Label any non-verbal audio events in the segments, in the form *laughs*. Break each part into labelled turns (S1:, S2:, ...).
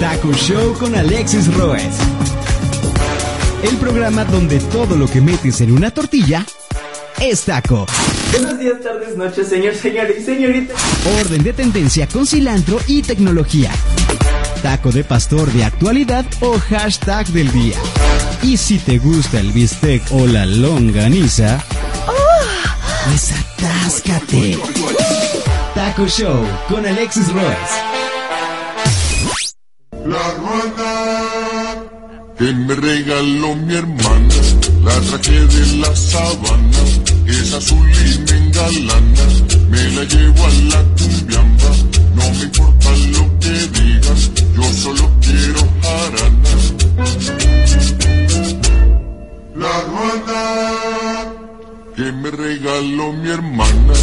S1: Taco Show con Alexis Roes. El programa donde todo lo que metes en una tortilla es taco.
S2: Buenos días, tardes, noches, señor, señor y señorita.
S1: Orden de tendencia con cilantro y tecnología. Taco de pastor de actualidad o hashtag del día. Y si te gusta el bistec o la longaniza, pues atáscate. Taco Show con Alexis Royce.
S3: La ruana que me regaló mi hermana, la traje de la sabana, es azul y me engalana, me la llevo a la cumbiamba, no me importa lo que digan, yo solo quiero jarana. La ruana que me regaló mi hermana.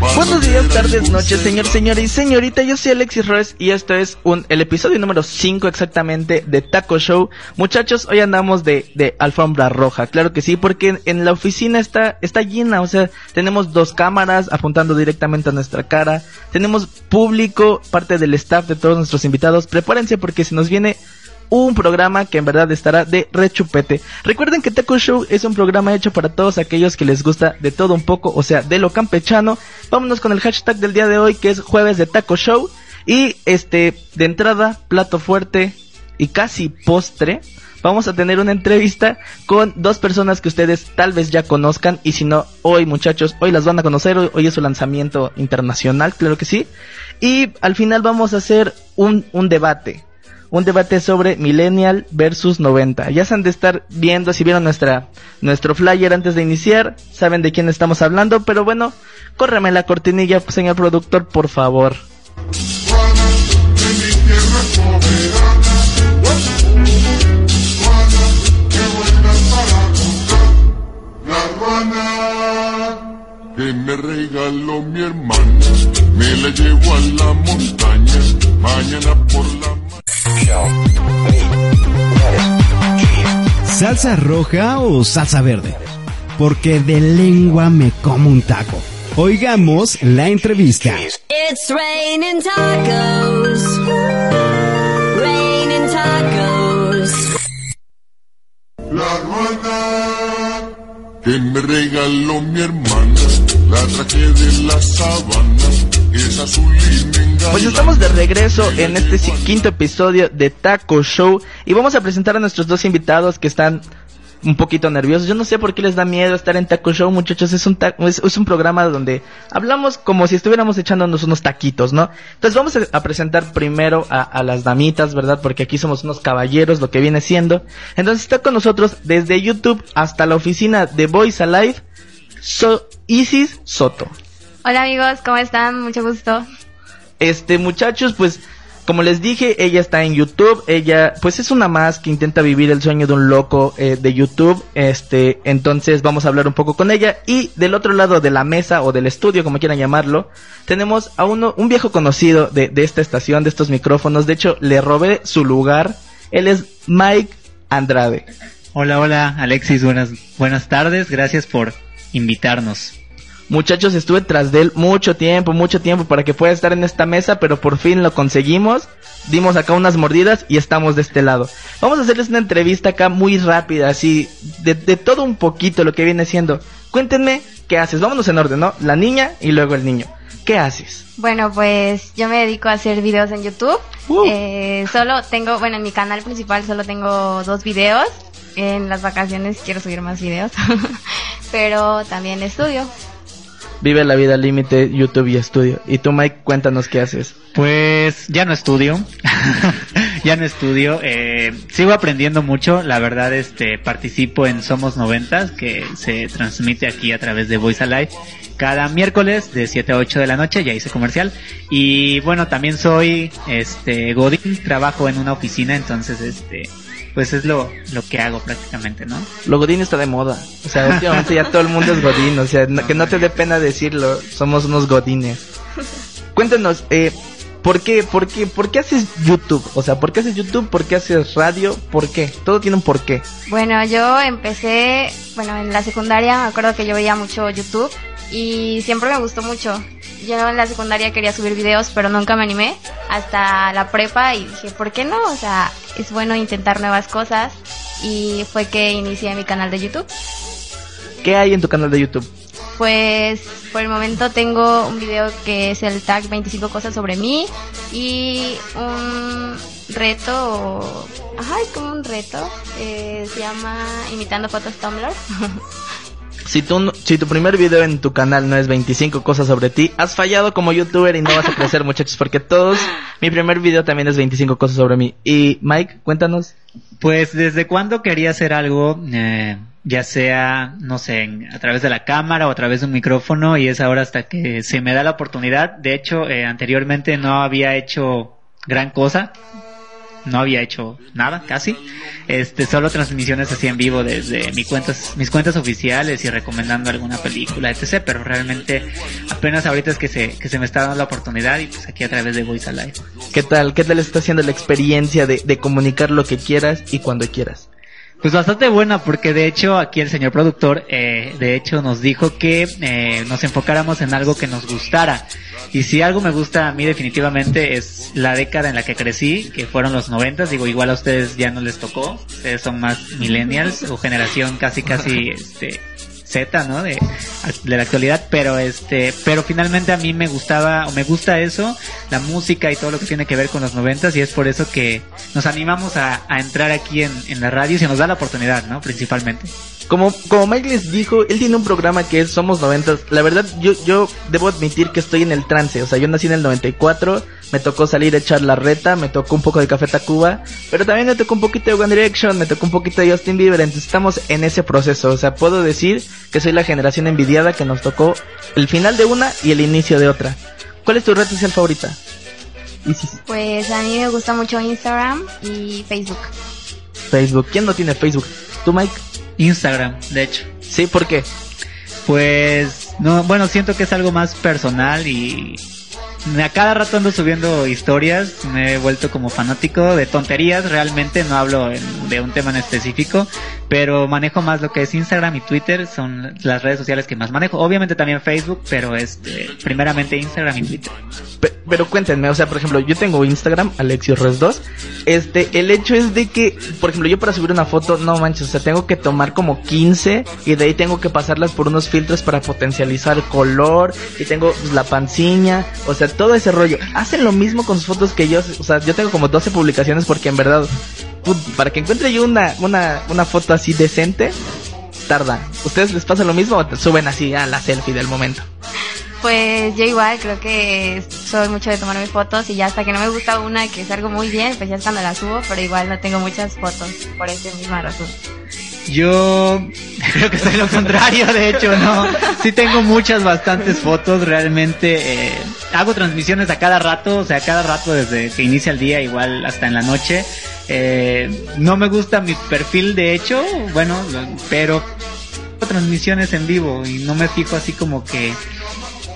S2: Buenos días, tardes, noches, señor,
S3: ser
S2: señor y señorita. Yo soy Alexis Roes y esto es un, el episodio número 5 exactamente de Taco Show. Muchachos, hoy andamos de, de alfombra roja. Claro que sí, porque en, en la oficina está, está llena. O sea, tenemos dos cámaras apuntando directamente a nuestra cara. Tenemos público, parte del staff de todos nuestros invitados. Prepárense porque se nos viene un programa que en verdad estará de rechupete. Recuerden que Taco Show es un programa hecho para todos aquellos que les gusta de todo un poco, o sea, de lo campechano. Vámonos con el hashtag del día de hoy que es jueves de Taco Show. Y este, de entrada, plato fuerte y casi postre. Vamos a tener una entrevista con dos personas que ustedes tal vez ya conozcan y si no, hoy muchachos, hoy las van a conocer, hoy, es su lanzamiento internacional, claro que sí. Y al final vamos a hacer un, un debate, un debate sobre millennial versus 90. Ya se han de estar viendo, si vieron nuestra, nuestro flyer antes de iniciar, saben de quién estamos hablando, pero bueno, córreme la cortinilla, señor productor, por favor.
S3: Que me regaló mi hermana, me la llevo a la montaña, mañana por la
S1: ¿Salsa roja o salsa verde? Porque de lengua me como un taco. Oigamos la entrevista.
S4: It's raining tacos. Raining tacos.
S3: La ruana que me regaló mi hermana, la traje de la sabana,
S2: Pues estamos de regreso en este quinto episodio de Taco Show y vamos a presentar a nuestros dos invitados que están un poquito nerviosos. Yo no sé por qué les da miedo estar en Taco Show, muchachos. Es un, es, un programa donde hablamos como si estuviéramos echándonos unos taquitos, ¿no? Entonces vamos a, a presentar primero a, a las damitas, ¿verdad? Porque aquí somos unos caballeros, lo que viene siendo. Entonces está con nosotros desde YouTube hasta la oficina de Voice Alive, so Isis Soto.
S5: Hola amigos, ¿cómo están? Mucho gusto.
S2: Este, muchachos, pues, como les dije, ella está en YouTube, ella, pues es una más que intenta vivir el sueño de un loco eh, de YouTube, este, entonces vamos a hablar un poco con ella, y del otro lado de la mesa, o del estudio, como quieran llamarlo, tenemos a uno, un viejo conocido de, de esta estación, de estos micrófonos, de hecho, le robé su lugar, él es Mike Andrade.
S6: Hola, hola, Alexis, buenas, buenas tardes, gracias por invitarnos.
S2: Muchachos, estuve tras de él mucho tiempo, mucho tiempo para que pueda estar en esta mesa, pero por fin lo conseguimos. Dimos acá unas mordidas y estamos de este lado. Vamos a hacerles una entrevista acá muy rápida, así, de, de todo un poquito lo que viene siendo. Cuéntenme qué haces. Vámonos en orden, ¿no? La niña y luego el niño. ¿Qué haces?
S5: Bueno, pues yo me dedico a hacer videos en YouTube.
S2: Uh.
S5: Eh, solo tengo, bueno, en mi canal principal solo tengo dos videos. En las vacaciones quiero subir más videos. *laughs* Pero también estudio.
S2: Vive la vida límite, YouTube y estudio. Y tú, Mike, cuéntanos qué haces.
S6: Pues ya no estudio, *laughs* ya no estudio, eh, sigo aprendiendo mucho, la verdad este participo en Somos Noventas que se transmite aquí a través de Voice Alive cada miércoles de 7 a 8 de la noche, ya hice comercial. Y bueno también soy este Godín, trabajo en una oficina entonces este pues es lo, lo que hago prácticamente, ¿no?
S2: Lo Godín está de moda. O sea, últimamente ya todo el mundo es Godín. O sea, no- que no te dé pena decirlo. Somos unos Godines. Cuéntanos, eh, ¿por qué, por qué, por qué haces YouTube? O sea, ¿por qué haces YouTube? ¿Por qué haces radio? ¿Por qué? Todo tiene un porqué.
S5: Bueno, yo empecé, bueno, en la secundaria, me acuerdo que yo veía mucho YouTube y siempre me gustó mucho. Yo en la secundaria quería subir videos, pero nunca me animé. hasta la prepa y dije, ¿por qué no? O sea, es bueno intentar nuevas cosas y fue que inicié mi canal de YouTube.
S2: ¿Qué hay en tu canal de YouTube?
S5: Pues por el momento tengo un video que es el tag 25 cosas sobre mí y un reto, ajá, es como un reto, eh, se llama Imitando Fotos Tumblr. *laughs*
S2: Si tu, no- si tu primer video en tu canal no es 25 cosas sobre ti, has fallado como youtuber y no vas a crecer, muchachos, porque todos, mi primer video también es 25 cosas sobre mí. Y Mike, cuéntanos.
S6: Pues desde cuándo quería hacer algo, eh, ya sea, no sé, a través de la cámara o a través de un micrófono y es ahora hasta que se me da la oportunidad. De hecho, eh, anteriormente no había hecho gran cosa, no había hecho nada casi, este, solo transmisiones así en vivo desde mis cuentas, mis cuentas oficiales y recomendando alguna película, etc. Pero realmente apenas ahorita es que se, que se me está dando la oportunidad y pues aquí a través de Voice Alive.
S2: ¿Qué tal? ¿Qué tal está haciendo la experiencia de, de comunicar lo que quieras y cuando quieras?
S6: Pues bastante buena porque de hecho aquí el señor productor eh, de hecho nos dijo que eh, nos enfocáramos en algo que nos gustara. Y si algo me gusta a mí definitivamente es la década en la que crecí que fueron los noventas. Digo igual a ustedes ya no les tocó ustedes son más millennials o generación casi casi *laughs* este Z, ¿no? De, de la actualidad, pero este, pero finalmente a mí me gustaba, o me gusta eso, la música y todo lo que tiene que ver con los noventas, y es por eso que nos animamos a, a entrar aquí en, en la radio y se nos da la oportunidad, ¿no? Principalmente.
S2: Como, como Mike les dijo, él tiene un programa que es Somos Noventas. La verdad, yo, yo debo admitir que estoy en el trance. O sea, yo nací en el 94, me tocó salir a echar la reta, me tocó un poco de Café Tacuba, pero también me tocó un poquito de One Direction, me tocó un poquito de Justin Bieber. Entonces estamos en ese proceso. O sea, puedo decir que soy la generación envidiada que nos tocó el final de una y el inicio de otra. ¿Cuál es tu red social favorita?
S5: Pues a mí me gusta mucho Instagram y Facebook.
S2: Facebook. ¿Quién no tiene Facebook? ¿Tú, Mike?
S6: Instagram, de hecho.
S2: Sí, ¿por qué?
S6: Pues, no, bueno, siento que es algo más personal y a cada rato ando subiendo historias, me he vuelto como fanático de tonterías, realmente no hablo en- de un tema en específico, pero manejo más lo que es Instagram y Twitter, son las redes sociales que más manejo, obviamente también Facebook, pero este, primeramente Instagram y Twitter.
S2: Pe- pero cuéntenme, o sea, por ejemplo, yo tengo Instagram, Alexios Res 2. Este, el hecho es de que, por ejemplo, yo para subir una foto, no manches, o sea, tengo que tomar como 15 y de ahí tengo que pasarlas por unos filtros para potencializar color y tengo la panciña, o sea, todo ese rollo. Hacen lo mismo con sus fotos que yo, o sea, yo tengo como 12 publicaciones porque en verdad, para que encuentre yo una, una, una foto así decente, tarda. ¿Ustedes les pasa lo mismo o te suben así a la selfie del momento?
S5: Pues yo igual creo que soy mucho de tomarme fotos y ya hasta que no me gusta una que salgo muy bien, pues ya es cuando la subo, pero igual no tengo muchas fotos por esa misma razón.
S6: Yo creo que soy lo contrario, de hecho, no. Sí tengo muchas, bastantes fotos, realmente eh, hago transmisiones a cada rato, o sea, a cada rato desde que inicia el día, igual hasta en la noche. Eh, no me gusta mi perfil, de hecho, bueno, pero hago transmisiones en vivo y no me fijo así como que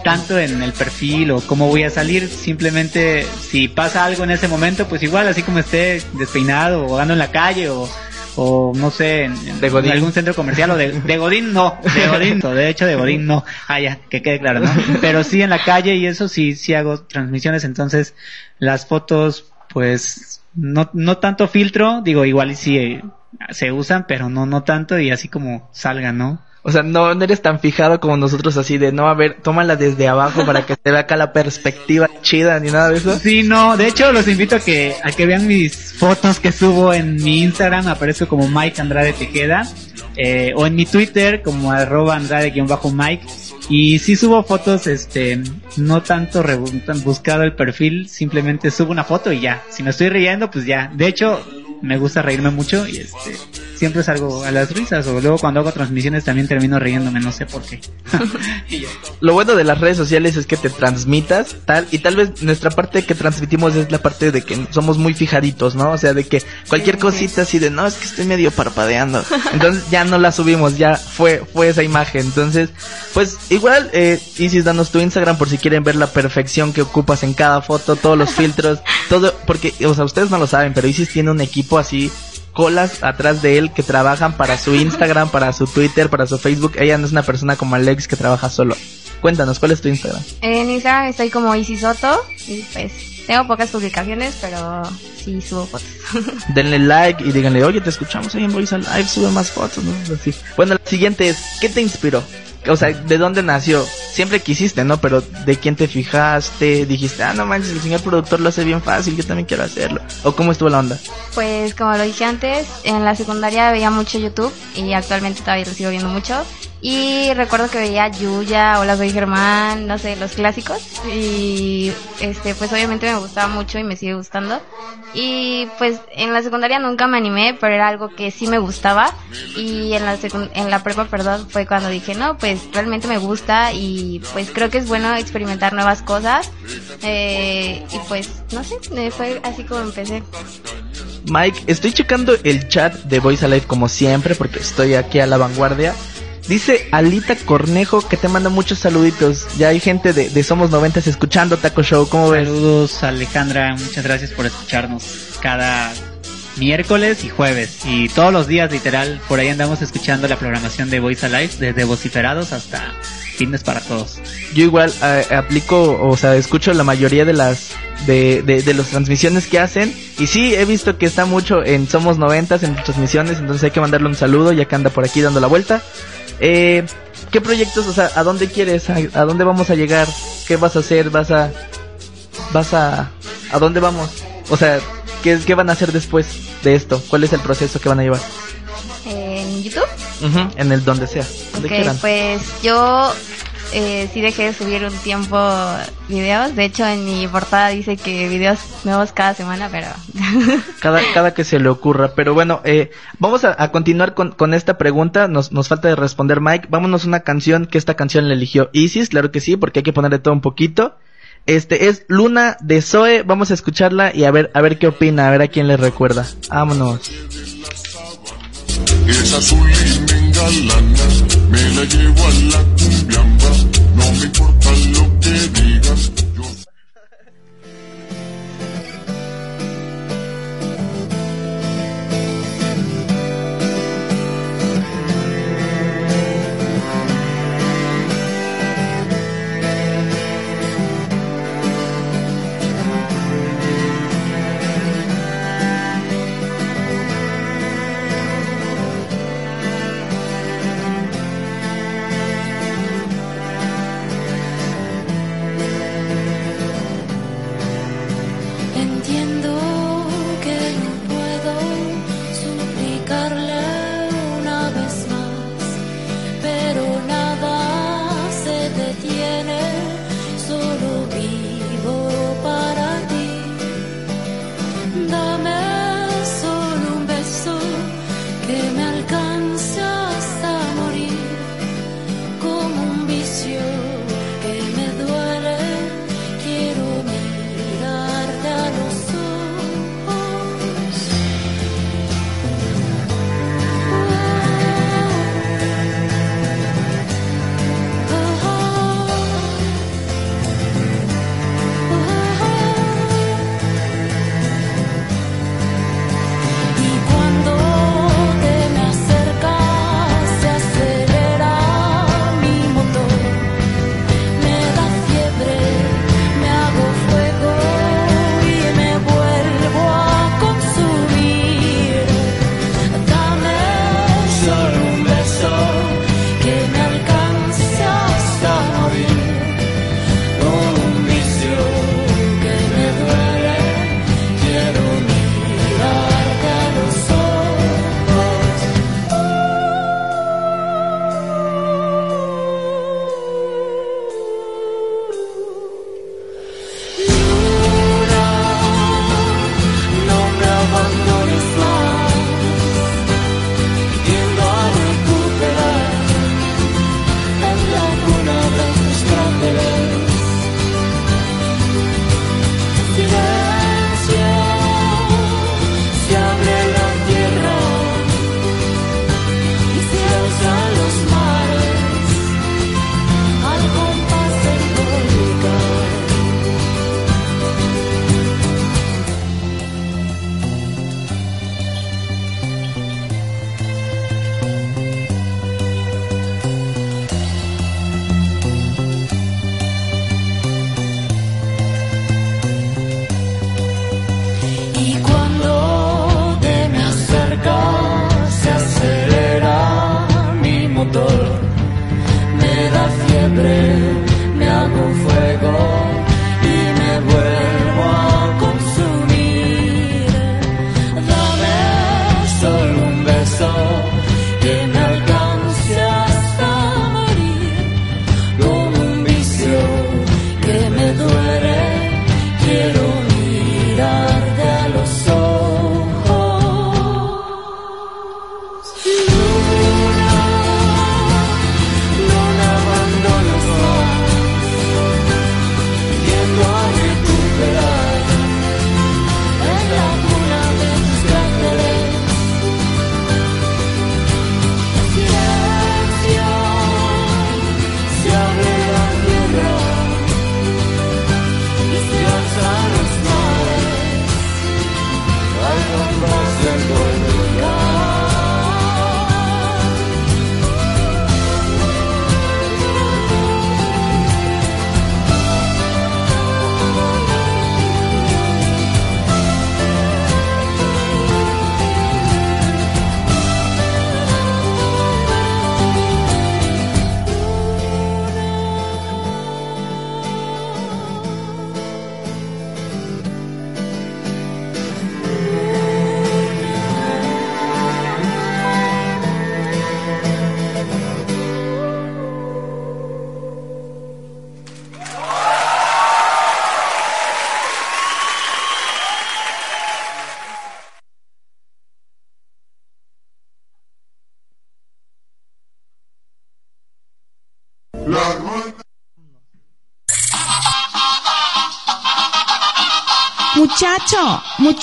S6: tanto en el perfil o cómo voy a salir, simplemente si pasa algo en ese momento, pues igual así como esté despeinado o ando en la calle o, o no sé, en,
S2: De Godín.
S6: algún centro comercial o de, de Godín no, de Godín, no, de hecho de Godín no, ah ya, que quede claro, ¿no? Pero sí en la calle y eso sí, sí hago transmisiones, entonces las fotos pues no, no tanto filtro, digo igual y sí eh, se usan, pero no, no tanto y así como salgan, ¿no?
S2: O sea, no, no eres tan fijado como nosotros así de no, a ver, tómala desde abajo para que se vea acá la perspectiva chida ni nada de eso.
S6: Sí, no, de hecho los invito a que, a que vean mis fotos que subo en mi Instagram, aparezco como Mike Andrade Tejeda, eh, o en mi Twitter como arroba Andrade-Mike, y sí subo fotos, este, no tanto tan buscado el perfil, simplemente subo una foto y ya, si me estoy riendo, pues ya, de hecho, me gusta reírme mucho y este, siempre salgo a las risas, o luego cuando hago transmisiones también termino riéndome, no sé por qué. *laughs* *laughs*
S2: Lo bueno de las redes sociales es que te transmitas, tal, y tal vez nuestra parte que transmitimos es la parte de que somos muy fijaditos, ¿no? O sea, de que cualquier
S5: Sí.
S2: cosita así de, no, es que estoy medio parpadeando. Entonces ya no la subimos, ya fue, fue esa imagen. Entonces, pues igual, eh, Isis, danos tu Instagram por si quieren ver la perfección que ocupas en cada foto, todos los *laughs* filtros, todo, porque, o sea, ustedes no lo saben, pero Isis tiene un equipo así colas atrás de él que trabajan para su Instagram, para su Twitter, para su Facebook. Ella no es una persona como Alex que trabaja solo. Cuéntanos, ¿cuál es tu Instagram?
S5: En Instagram estoy como Easy Soto y pues tengo pocas publicaciones, pero sí subo fotos. *laughs*
S2: Denle like y díganle, oye, te escuchamos ahí en Voice Live, sube más fotos, ¿no? Así. Bueno, la siguiente es, ¿qué te inspiró? O sea, ¿de dónde nació? Siempre quisiste, ¿no? Pero ¿de quién te fijaste? Dijiste, ah, no manches, el señor productor lo hace bien fácil, yo también quiero hacerlo. ¿O cómo estuvo la onda?
S5: Pues como lo dije antes, en la secundaria veía mucho YouTube y actualmente todavía lo sigo viendo mucho. Y recuerdo que veía Yuya, Hola soy Germán, no sé, los clásicos. Y este, pues obviamente me gustaba mucho y me sigue gustando. Y pues en la secundaria nunca me animé, pero era algo que sí me gustaba. Y en la, en la prepa, perdón, fue cuando dije, no, pues realmente me gusta y pues creo que es bueno experimentar nuevas cosas. Eh, y pues, no sé, eh, fue así como empecé.
S2: Mike, estoy checando el chat de Voice Alive como siempre porque estoy aquí a la vanguardia. Dice Alita Cornejo que te manda muchos saluditos. Ya hay gente de, de Somos Noventas escuchando Taco Show. ¿Cómo ves?
S6: Saludos Alejandra, muchas gracias por escucharnos cada miércoles y jueves y todos los días literal por ahí andamos escuchando la programación de Voice Alive desde vociferados hasta fitness para todos.
S2: Yo igual eh, aplico, o sea, escucho la mayoría de las de, de, de las transmisiones que hacen y sí he visto que está mucho en Somos Noventas en transmisiones, entonces hay que mandarle un saludo ya que anda por aquí dando la vuelta. Eh, ¿Qué proyectos, o sea, a dónde quieres, a, a dónde vamos a llegar, qué vas a hacer, vas a, vas a, a dónde vamos, o sea, qué, qué van a hacer después de esto, cuál es el proceso que van a llevar,
S5: En YouTube.
S2: Ujú, en el donde sea, donde
S5: Ok,
S2: quieran.
S5: pues yo eh, sí dejé de subir un tiempo videos. De hecho, en mi portada dice que videos nuevos cada semana, pero *laughs*
S2: Cada, cada que se le ocurra. Pero bueno, eh, vamos a, continuar con, con esta pregunta. Nos, nos falta de responder Mike. Vámonos una canción que esta canción la eligió Isis, claro que sí, porque hay que ponerle todo un poquito. Este es Luna de Zoe. Vamos a escucharla y a ver, a ver qué opina, a ver a quién le recuerda. Vámonos.
S3: Esa azul y me engalana, me la llevo a la cumbiamba, no me importa lo que digas,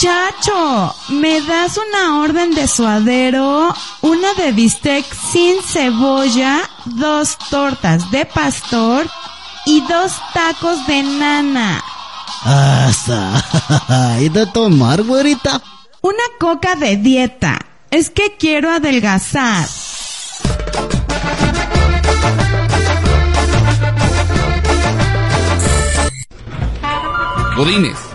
S7: Muchacho, ¿me das una orden de suadero? Una de bistec sin cebolla, dos tortas de pastor y dos tacos de nana. *laughs*
S1: ¿Y de tomar, güerita?
S7: Una coca de dieta. Es que quiero adelgazar.
S8: Godines,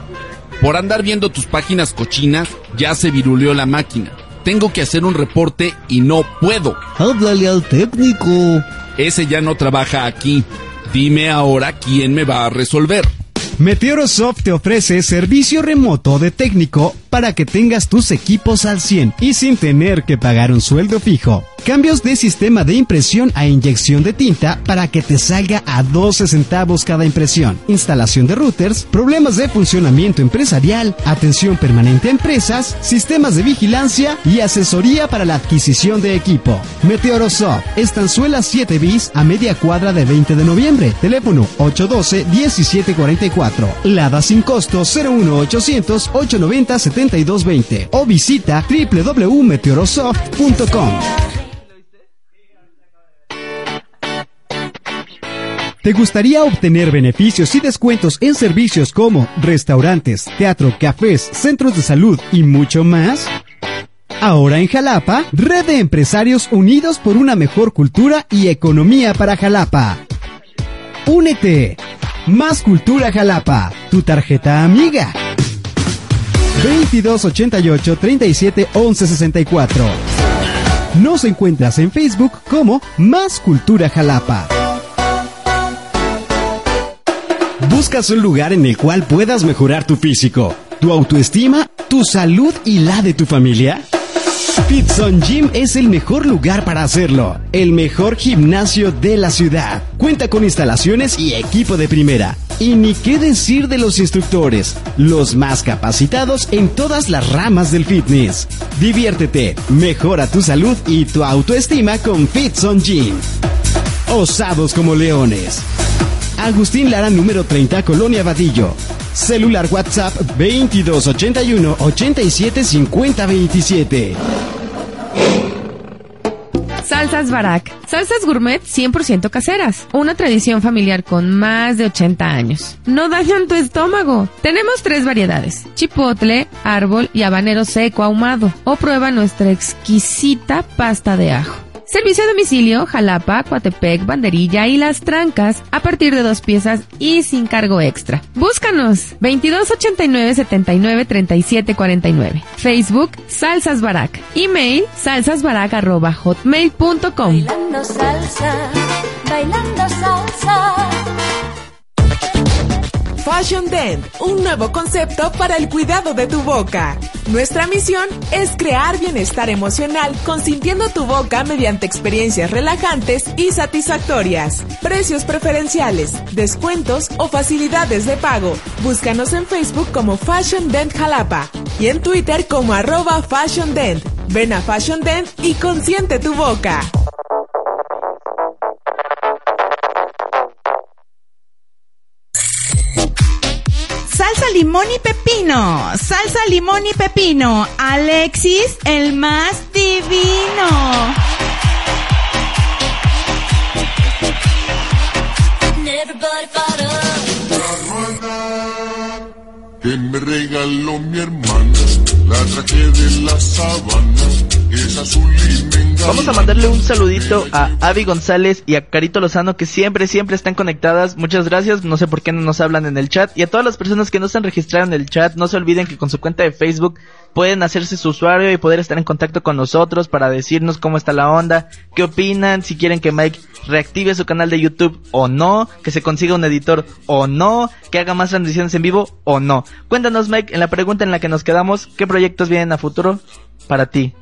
S8: por andar viendo tus páginas cochinas, ya se viruleó la máquina. Tengo que hacer un reporte y no puedo.
S1: Háblale al técnico.
S8: Ese ya no trabaja aquí. Dime ahora quién me va a resolver.
S1: Meteorosoft te ofrece servicio remoto de técnico para que tengas tus equipos al 100 y sin tener que pagar un sueldo fijo. Cambios de sistema de impresión a inyección de tinta para que te salga a 12 centavos cada impresión. Instalación de routers, problemas de funcionamiento empresarial, atención permanente a empresas, sistemas de vigilancia y asesoría para la adquisición de equipo. Meteorosoft, Estanzuela 7 bis a media cuadra de 20 de noviembre. Teléfono 812-1744. Lada sin costo 01800 890 7220 o visita www.meteorosoft.com. ¿Te gustaría obtener beneficios y descuentos en servicios como restaurantes, teatro, cafés, centros de salud y mucho más? Ahora en Jalapa, Red de Empresarios Unidos por una mejor cultura y economía para Jalapa. Únete. Más Cultura Jalapa, tu tarjeta amiga. 2288 37 11 64. Nos encuentras en Facebook como Más Cultura Jalapa. ¿Buscas un lugar en el cual puedas mejorar tu físico, tu autoestima, tu salud y la de tu familia? Pitson Gym es el mejor lugar para hacerlo. El mejor gimnasio de la ciudad. Cuenta con instalaciones y equipo de primera. Y ni qué decir de los instructores, los más capacitados en todas las ramas del fitness. Diviértete, mejora tu salud y tu autoestima con Pitson Gym. Osados como leones. Agustín Lara número 30, Colonia Vadillo. Celular WhatsApp 2281 87 50 27.
S9: Salsas Barak. Salsas gourmet 100% caseras. Una tradición familiar con más de 80 años. No dañan tu estómago. Tenemos tres variedades. Chipotle, árbol y habanero seco ahumado. O prueba nuestra exquisita pasta de ajo. Servicio a domicilio, Jalapa, Coatepec, Banderilla y Las Trancas a partir de dos piezas y sin cargo extra. Búscanos 2289 79 37 49. Facebook Salsas Barak. Email salsasbarak@hotmail.com.
S4: Bailando salsa, bailando salsa.
S10: Fashion Dent, un nuevo concepto para el cuidado de tu boca. Nuestra misión es crear bienestar emocional consintiendo tu boca mediante experiencias relajantes y satisfactorias. Precios preferenciales, descuentos o facilidades de pago. Búscanos en Facebook como Fashion Dent Jalapa y en Twitter como arroba Fashion Dent. Ven a Fashion Dent y consiente tu boca.
S7: Salsa limón y pepino. Salsa limón y pepino. Alexis, el más divino.
S3: Que me regaló mi hermana, la traje de la sabana, es azul y.
S2: Vamos a mandarle un saludito a Avi González y a Carito Lozano que siempre, siempre están conectadas. Muchas gracias. No sé por qué no nos hablan en el chat. Y a todas las personas que no se han registrado en el chat, no se olviden que con su cuenta de Facebook pueden hacerse su usuario y poder estar en contacto con nosotros para decirnos cómo está la onda, qué opinan, si quieren que Mike reactive su canal de YouTube o no, que se consiga un editor o no, que haga más transmisiones en vivo o no. Cuéntanos Mike, en la pregunta en la que nos quedamos, ¿qué proyectos vienen a futuro para ti?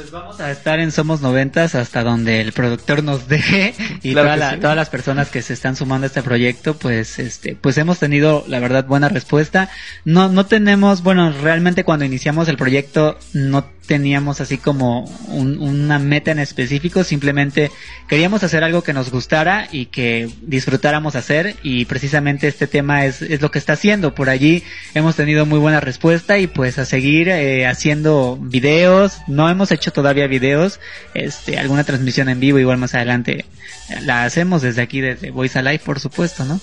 S6: Pues vamos a estar en Somos Noventas hasta donde el productor nos deje y
S2: Claro
S6: toda la-
S2: sí.
S6: todas las personas que se están sumando a este proyecto, pues este, pues hemos tenido la verdad buena respuesta. No, no tenemos, bueno, realmente cuando iniciamos el proyecto no teníamos así como un- una meta en específico, simplemente queríamos hacer algo que nos gustara y que disfrutáramos hacer y precisamente este tema es, es lo que está haciendo. Por allí hemos tenido muy buena respuesta y pues a seguir eh, haciendo videos. No hemos hecho todavía videos, este, alguna transmisión en vivo igual más adelante eh, la hacemos desde aquí, desde Voice Alive, por supuesto, ¿no?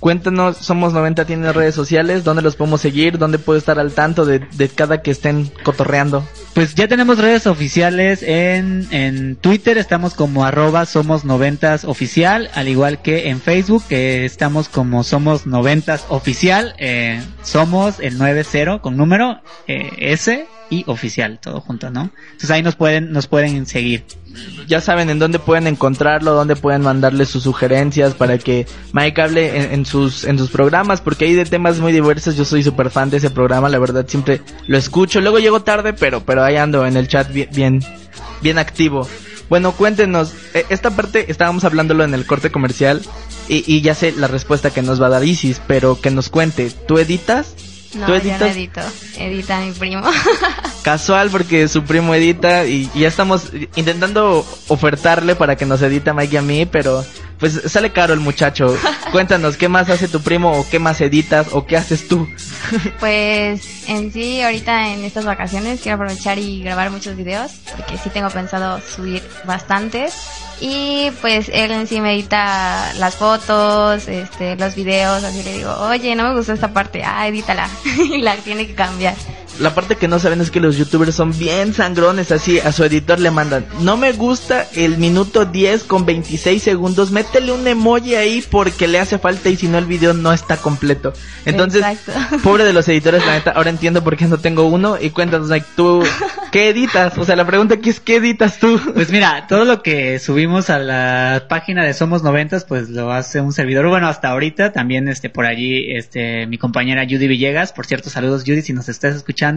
S2: Cuéntanos, Somos 90 tiene redes sociales, ¿dónde los podemos seguir? ¿Dónde puedo estar al tanto de, de cada que estén cotorreando?
S6: Pues ya tenemos redes oficiales en, en Twitter, estamos como arroba somos noventas oficial, al igual que en Facebook, que estamos como somos noventas oficial, eh, somos el 90 con número, eh, S y oficial, todo junto, ¿no? Entonces ahí nos pueden, nos pueden seguir.
S2: Ya saben en dónde pueden encontrarlo, dónde pueden mandarle sus sugerencias para que Mike hable en, sus en sus programas, porque hay de temas muy diversos. Yo soy súper fan de ese programa, la verdad siempre lo escucho. Luego llego tarde, pero pero ahí ando en el chat bien bien, bien activo. Bueno, cuéntenos, eh, esta parte estábamos hablándolo en el corte comercial y, y ya sé la respuesta que nos va a dar Isis, pero que nos cuente, ¿tú editas?
S5: No,
S2: ¿Tú
S5: yo no edito. Edita mi primo. *laughs*
S2: Casual porque su primo edita y, y ya estamos intentando ofertarle para que nos edite a Mike y a mí, pero pues sale caro el muchacho. *laughs* Cuéntanos, ¿qué más hace tu primo o qué más editas o qué haces tú?
S5: Pues en sí, ahorita en estas vacaciones quiero aprovechar y grabar muchos videos, porque sí tengo pensado subir bastantes. Y pues él en sí me edita las fotos, este, los videos, así le digo, oye, no me gustó esta parte, ah, edítala. *laughs* y la tiene que cambiar.
S2: La parte que no saben es que los youtubers son bien sangrones, así a su editor le mandan, no me gusta el minuto 10 con 26 segundos, métele un emoji ahí porque le hace falta y si no el video no está completo. Entonces,
S5: Exacto.
S2: pobre de los *laughs* editores, la neta, ahora entiendo por qué no tengo uno y cuéntanos, Mike, tú, ¿qué editas? O sea, la pregunta aquí es, ¿qué editas tú?
S6: Pues mira, todo lo que subimos a la página de Somos Noventas, pues lo hace un servidor. Bueno, hasta ahorita también, este, por allí, este, mi compañera Judy Villegas, por cierto, saludos Judy si nos estás escuchando,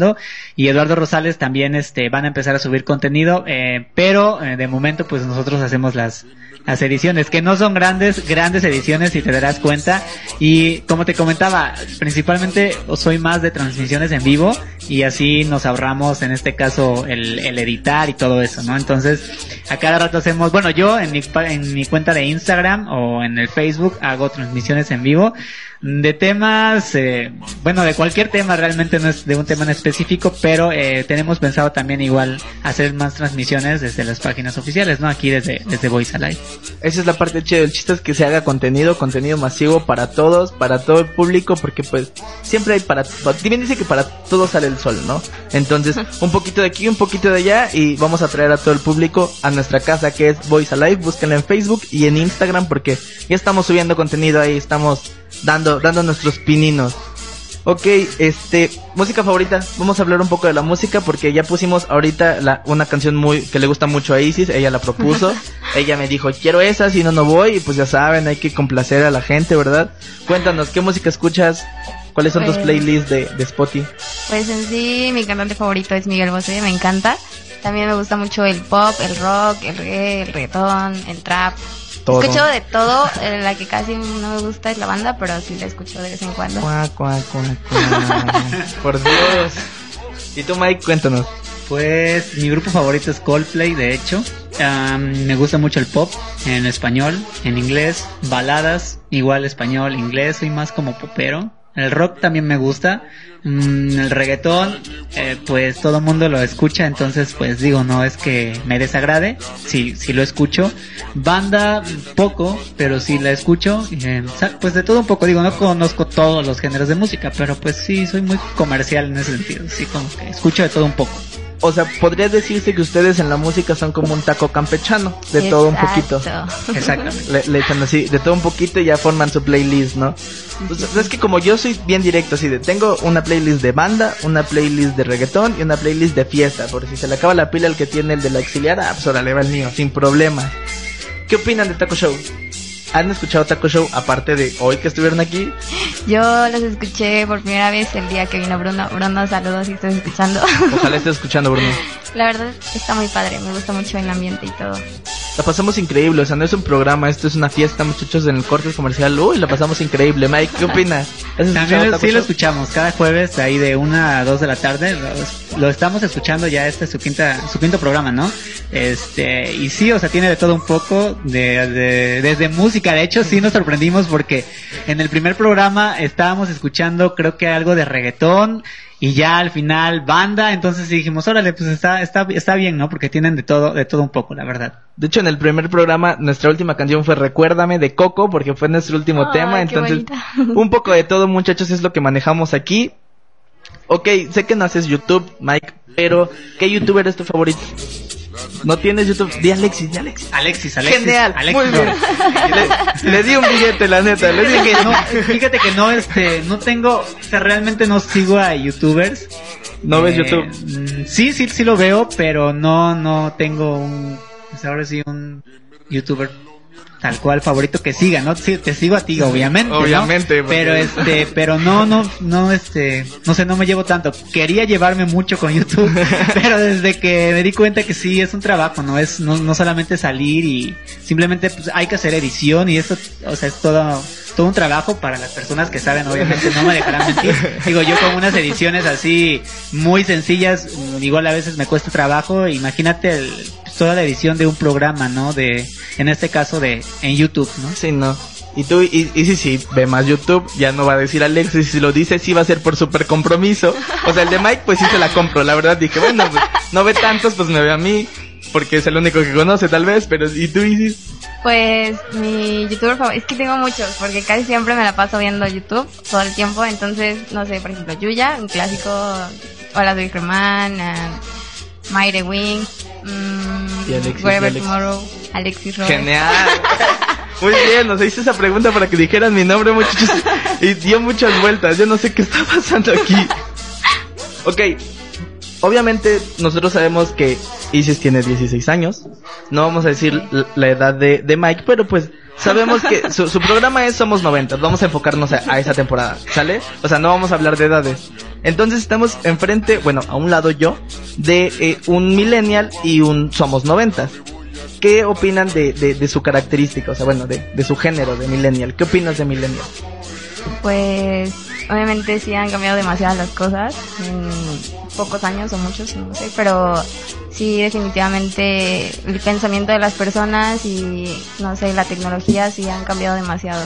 S6: y Eduardo Rosales también, este, van a empezar a subir contenido, eh, pero eh, de momento, pues nosotros hacemos las las ediciones, que no son grandes, grandes ediciones si te darás cuenta. Y como te comentaba, principalmente soy más de transmisiones en vivo y así nos ahorramos en este caso el, el editar y todo eso, ¿no? Entonces, a cada rato hacemos, bueno, yo en mi, en mi cuenta de Instagram o en el Facebook hago transmisiones en vivo de temas, eh, bueno, de cualquier tema, realmente no es de un tema en específico, pero eh, tenemos pensado también igual hacer más transmisiones desde las páginas oficiales, ¿no? Aquí desde, desde Voice Alive.
S2: Esa es la parte chida. El chiste es que se haga contenido, contenido masivo para todos, para todo el público, porque pues siempre hay para... Bien dice que para todos sale el sol, ¿no? Entonces, *laughs* un poquito de aquí, un poquito de allá y vamos a traer a todo el público a nuestra casa que es Voice Alive. Búsquenla en Facebook y en Instagram porque ya estamos subiendo contenido ahí, estamos dando, dando nuestros pininos. Ok, este, música favorita. Vamos a hablar un poco de la música porque ya pusimos ahorita la, una canción muy que le gusta mucho a Isis. Ella la propuso. *laughs* ella me dijo, quiero esa, si no, no voy. Y pues ya saben, hay que complacer a la gente, ¿verdad? Cuéntanos, ¿qué música escuchas? ¿Cuáles son tus
S5: Pues-
S2: playlists de, de Spotify?
S5: Pues en sí, mi cantante favorito es Miguel Bosé, me encanta. También me gusta mucho el pop, el rock, el reggae, el reggaetón, el trap.
S2: Todo.
S5: Escucho de todo, eh, la que casi no me gusta es la banda, pero sí la escucho de vez en cuando.
S2: Cuá, cuá, cuá, cuá. Por Dios. Y tú, Mike, cuéntanos.
S6: Pues mi grupo favorito es Coldplay, de hecho. Me gusta mucho el pop en español, en inglés, baladas, igual español, inglés, soy más como popero. El rock también me gusta. Mm, el reggaetón, eh, pues todo el mundo lo escucha, entonces pues digo, no es que me desagrade, sí, sí lo escucho. Banda, poco, pero sí la escucho. eh, pues de todo un poco, digo, no conozco todos los géneros de música, pero pues sí, soy muy comercial en ese sentido, sí, como que escucho de todo un poco.
S2: O sea, podría decirse que ustedes en la música son como un taco campechano, de todo un poquito.
S5: Exacto.
S6: Exactamente.
S2: Le, le echan así, de todo un poquito y ya forman su playlist, ¿no? Pues, es que como yo soy bien directo, así de, tengo una playlist de banda, una playlist de reggaetón y una playlist de fiesta, por si se le acaba la pila el que tiene el de la auxiliar, ah, pues ahora le va el mío, sin problema. ¿Qué opinan de Taco Show? ¿Han escuchado Taco Show aparte de hoy que estuvieron aquí?
S5: Yo los escuché por primera vez el día que vino Bruno. Bruno, saludos si estás escuchando.
S2: Ojalá estés escuchando, Bruno. *laughs*
S5: La verdad está muy padre, me gusta mucho el ambiente y todo.
S2: La pasamos increíble, o sea, no es un programa, esto es una fiesta, muchachos, en el corte comercial. Uy, la pasamos increíble. Mike, ¿qué opinas? ¿Has escuchado
S6: También sí lo escuchamos cada jueves ahí de una a dos de la tarde. Lo, lo estamos escuchando ya este es su quinta su quinto programa, ¿no? Este y sí, o sea, tiene de todo un poco de, de- desde música. De hecho, sí nos sorprendimos porque en el primer programa estábamos escuchando creo que algo de reggaetón y ya al final banda, entonces dijimos, órale, pues está está está bien, ¿no? Porque tienen de todo de todo un poco, la verdad.
S2: De hecho, en el primer programa, nuestra última canción fue Recuérdame de Coco, porque fue nuestro último tema.
S5: qué
S2: Entonces,
S5: bonita. *laughs*
S2: un poco de todo, muchachos, es lo que manejamos aquí. Ok, sé que no haces YouTube, Mike, pero ¿qué youtuber es tu favorito? ¿No tienes YouTube? Di Alexis, di Alexis.
S6: Alexis, Alexis.
S2: Genial,
S6: Alexis,
S2: muy bien. Le, le di un billete, la neta. Le
S6: que no, *laughs* fíjate que no, este, no tengo, o sea, realmente no sigo a youtubers.
S2: ¿No ves
S6: Eh,
S2: YouTube?
S6: mm, Sí, sí, sí lo veo, pero no, no tengo un, pues ahora sí un youtuber tal cual favorito que siga, ¿no? Sí, te sigo a ti, obviamente, ¿no?
S2: Obviamente, porque-
S6: Pero este, pero no, no, no, este, no sé, no me llevo tanto. Quería llevarme mucho con YouTube, *laughs* pero desde que me di cuenta que sí es un trabajo, no es, no, no solamente salir y simplemente pues, hay que hacer edición y eso, o sea, es todo, todo un trabajo para las personas que saben, obviamente no me dejarán mentir. *laughs* Digo, yo con unas ediciones así muy sencillas, igual a veces me cuesta trabajo, imagínate el- toda la edición de un programa, ¿no? De, en este caso de, en YouTube, ¿no?
S2: Sí, no. Y tú, y, y sí, sí, ve más YouTube, ya no va a decir Alexis, si lo dice, sí va a ser por súper compromiso. O sea, el de Mike, pues sí se la compro, la verdad, dije, bueno, pues, no ve tantos, pues me ve a mí, porque es el único que conoce, tal vez, pero, ¿y tú, Isis?
S5: Pues mi youtuber favorito, es que tengo muchos, porque casi siempre me la paso viendo YouTube todo el tiempo, entonces, no sé, por ejemplo, Yuya, un clásico, Hola soy Germán, uh, Mayre Wing, mm,
S2: Y Alexis,
S5: Wherever
S2: y Alexis.
S5: Tomorrow, Alexis Roy.
S2: Genial. Muy bien, nos hice esa pregunta para que dijeran mi nombre, muchachos. Y dio muchas vueltas. Yo no sé qué está pasando aquí. Ok. Obviamente, nosotros sabemos que Isis tiene 16 años. No vamos a decir la edad de, de Mike, pero pues sabemos que su, su programa es Somos 90. Vamos a enfocarnos a, a esa temporada, ¿sale? O sea, no vamos a hablar de edades. Entonces estamos enfrente, bueno, a un lado yo, de eh, un millennial y un Somos 90. ¿Qué opinan de, de, de su característica? O sea, bueno, de, de su género, de millennial. ¿Qué opinas de millennial?
S5: Pues obviamente sí han cambiado demasiadas las cosas en pocos años o muchos, no sé, pero sí definitivamente el pensamiento de las personas y no sé, la tecnología sí han cambiado demasiado.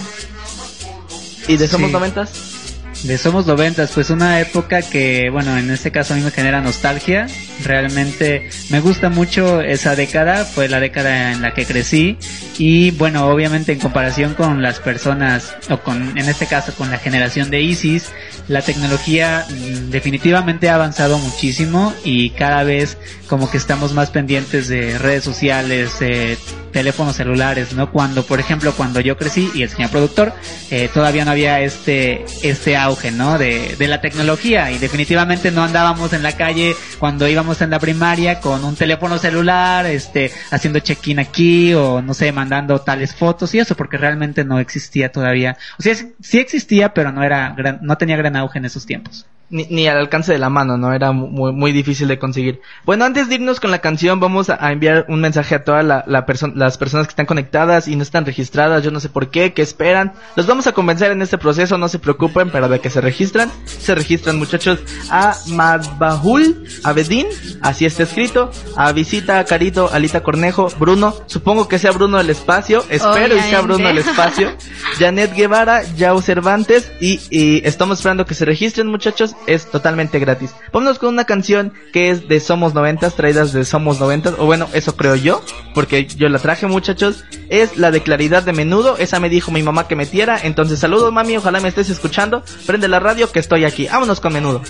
S2: ¿Y de Somos
S6: Sí.
S2: 90?
S6: De Somos Noventas, pues una época que, bueno, en este caso a mí me genera nostalgia. Realmente me gusta mucho esa década, fue la década en la que crecí. Y bueno, obviamente en comparación con las personas, o con, en este caso con la generación de ISIS, la tecnología mm, definitivamente ha avanzado muchísimo y cada vez como que estamos más pendientes de redes sociales, eh, teléfonos celulares, ¿no? Cuando, por ejemplo, cuando yo crecí y el señor productor, eh, todavía no había este, este auge, ¿no? De, de la tecnología y definitivamente no andábamos en la calle cuando íbamos en la primaria con un teléfono celular, este, haciendo check-in aquí o no sé, mandando tales fotos y eso porque realmente no existía todavía. O sea, sí- existía, pero no era gran, no tenía gran auge en esos tiempos.
S2: Ni, ni al alcance de la mano, ¿no? Era muy, muy difícil de conseguir. Bueno, antes de irnos con la canción, vamos a, a enviar un mensaje a todas la, la perso- las personas que están conectadas y no están registradas. Yo no sé por qué, que esperan. Los vamos a convencer en este proceso, no se preocupen, pero de que se registran. Se registran, muchachos, a Madbahul Abedín, así está escrito. A Visita, a Carito, Alita Cornejo, Bruno. Supongo que sea Bruno del Espacio. Espero y sea. Bruno del Espacio. *laughs* Janet Guevara, Yao Cervantes y, y estamos esperando que se registren muchachos, es totalmente gratis. Vámonos con una canción que es de Somos Noventas, traídas de Somos Noventas, o bueno, eso creo yo, porque yo la traje muchachos, es la de Claridad de Menudo, esa me dijo mi mamá que metiera, entonces saludos mami, ojalá me estés escuchando, prende la radio que estoy aquí, vámonos con Menudo.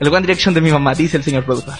S2: El One Direction de mi mamá, dice el señor productor.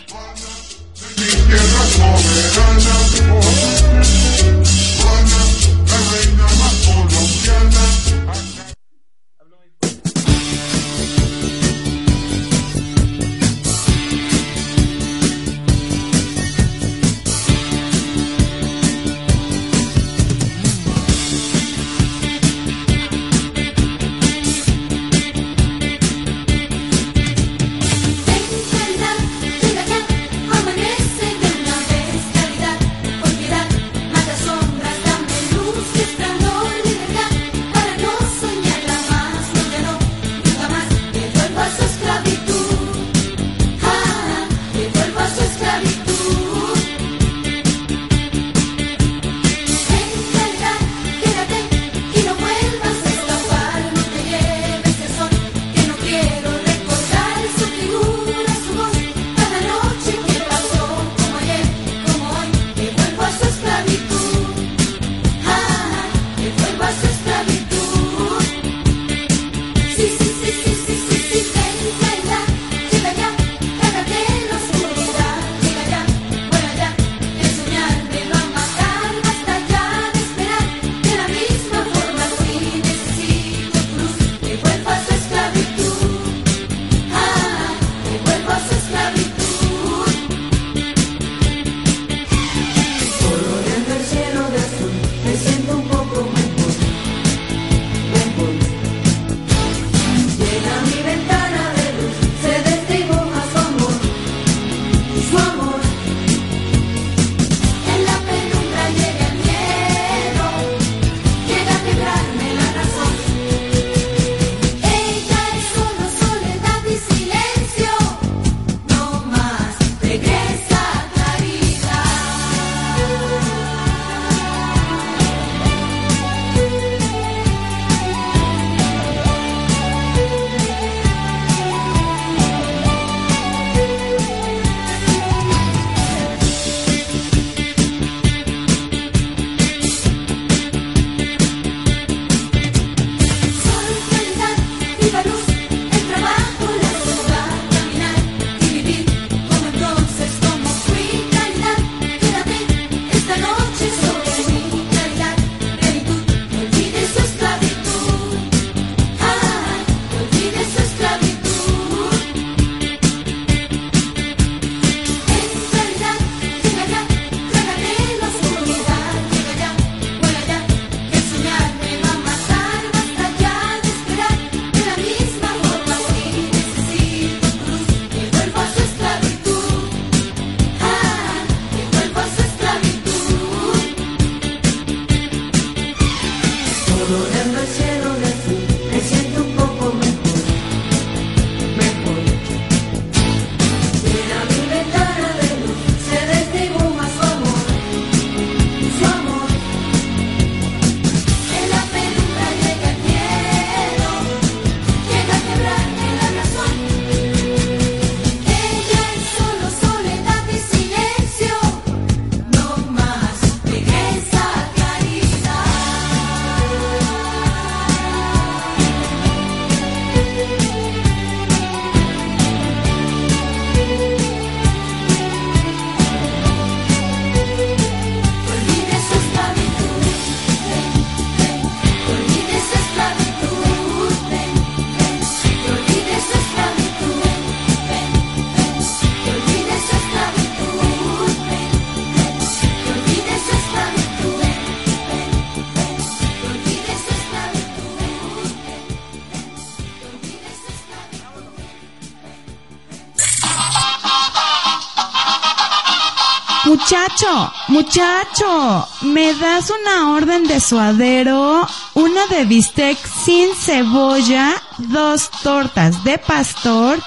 S7: Muchacho, muchacho, ¿me das una orden de suadero? Una de bistec sin cebolla, dos tortas de pastor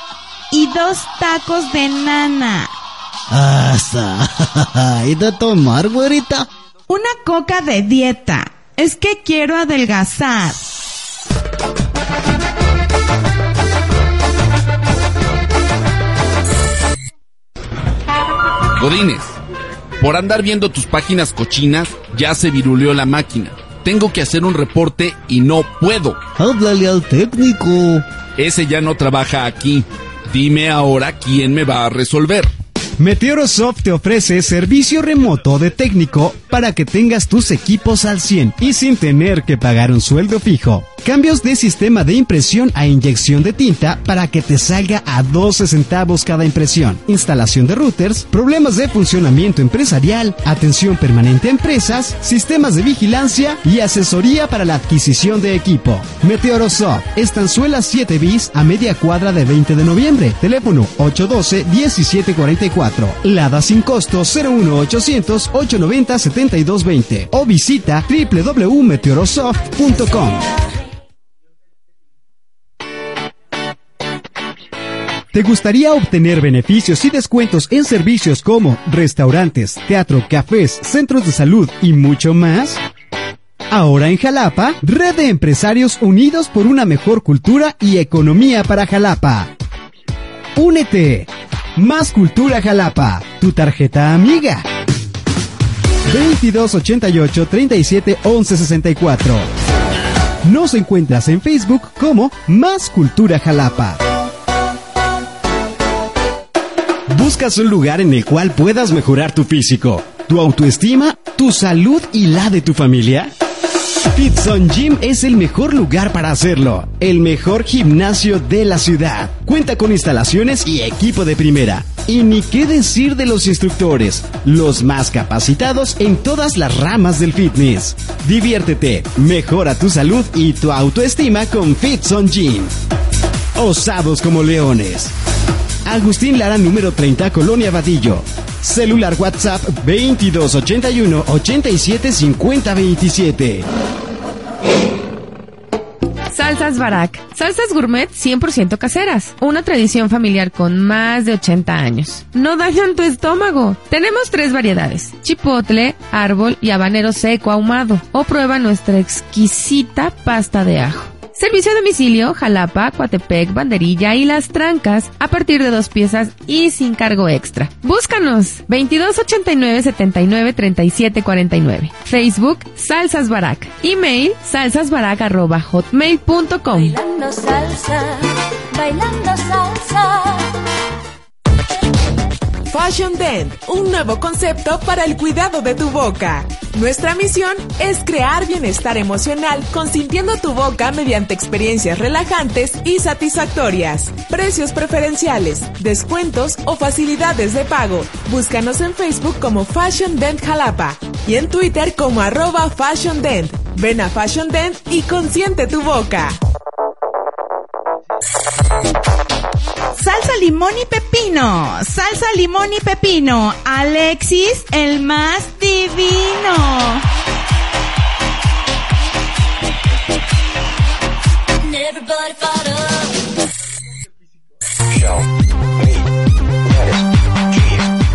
S7: y dos tacos de nana. *laughs*
S1: ¿Y de tomar, güerita?
S7: Una coca de dieta. Es que quiero adelgazar.
S8: Godines, por andar viendo tus páginas cochinas, ya se viruleó la máquina. Tengo que hacer un reporte y no puedo.
S1: Háblale al técnico.
S8: Ese ya no trabaja aquí. Dime ahora quién me va a resolver.
S1: Meteorosoft te ofrece servicio remoto de técnico para que tengas tus equipos al 100 y sin tener que pagar un sueldo fijo. Cambios de sistema de impresión a inyección de tinta para que te salga a 12 centavos cada impresión. Instalación de routers, problemas de funcionamiento empresarial, atención permanente a empresas, sistemas de vigilancia y asesoría para la adquisición de equipo. Meteorosoft, Estanzuela 7 bis a media cuadra de 20 de noviembre. Teléfono 812-1744. Lada sin costo 01800 890 7220 o visita www.meteorosoft.com. ¿Te gustaría obtener beneficios y descuentos en servicios como restaurantes, teatro, cafés, centros de salud y mucho más? Ahora en Jalapa, Red de Empresarios Unidos por una mejor cultura y economía para Jalapa. Únete. Más Cultura Jalapa, tu tarjeta amiga. 2288 37 11 64. Nos encuentras en Facebook como Más Cultura Jalapa. ¿Buscas un lugar en el cual puedas mejorar tu físico, tu autoestima, tu salud y la de tu familia? Fitson Gym es el mejor lugar para hacerlo. El mejor gimnasio de la ciudad. Cuenta con instalaciones y equipo de primera. Y ni qué decir de los instructores, los más capacitados en todas las ramas del fitness. Diviértete, mejora tu salud y tu autoestima con Fitson Gym. Osados como leones. Agustín Lara número 30, Colonia Vadillo. Celular WhatsApp 2281 875027.
S9: Salsas Barak. Salsas gourmet 100% caseras. Una tradición familiar con más de 80 años. No dañan tu estómago. Tenemos tres variedades. Chipotle, árbol y habanero seco ahumado. O prueba nuestra exquisita pasta de ajo. Servicio a domicilio, Jalapa, Coatepec, Banderilla y Las Trancas a partir de dos piezas y sin cargo extra. Búscanos 2289 79 37 49. Facebook Salsas Barak. Email salsasbarak arroba hotmail.com.
S4: Bailando salsa, bailando salsa.
S10: Fashion Dent, un nuevo concepto para el cuidado de tu boca. Nuestra misión es crear bienestar emocional consintiendo tu boca mediante experiencias relajantes y satisfactorias. Precios preferenciales, descuentos o facilidades de pago. Búscanos en Facebook como Fashion Dent Jalapa y en Twitter como arroba Fashion Dent. Ven a Fashion Dent y consiente tu boca.
S7: Salsa limón y pepino. Salsa limón y pepino. Alexis, el más divino.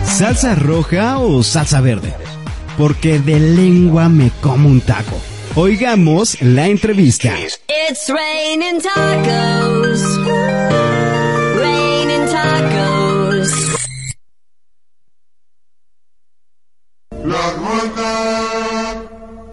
S1: ¿Salsa roja o salsa verde? Porque de lengua me como un taco. Oigamos la entrevista.
S4: It's raining tacos.
S3: La rueda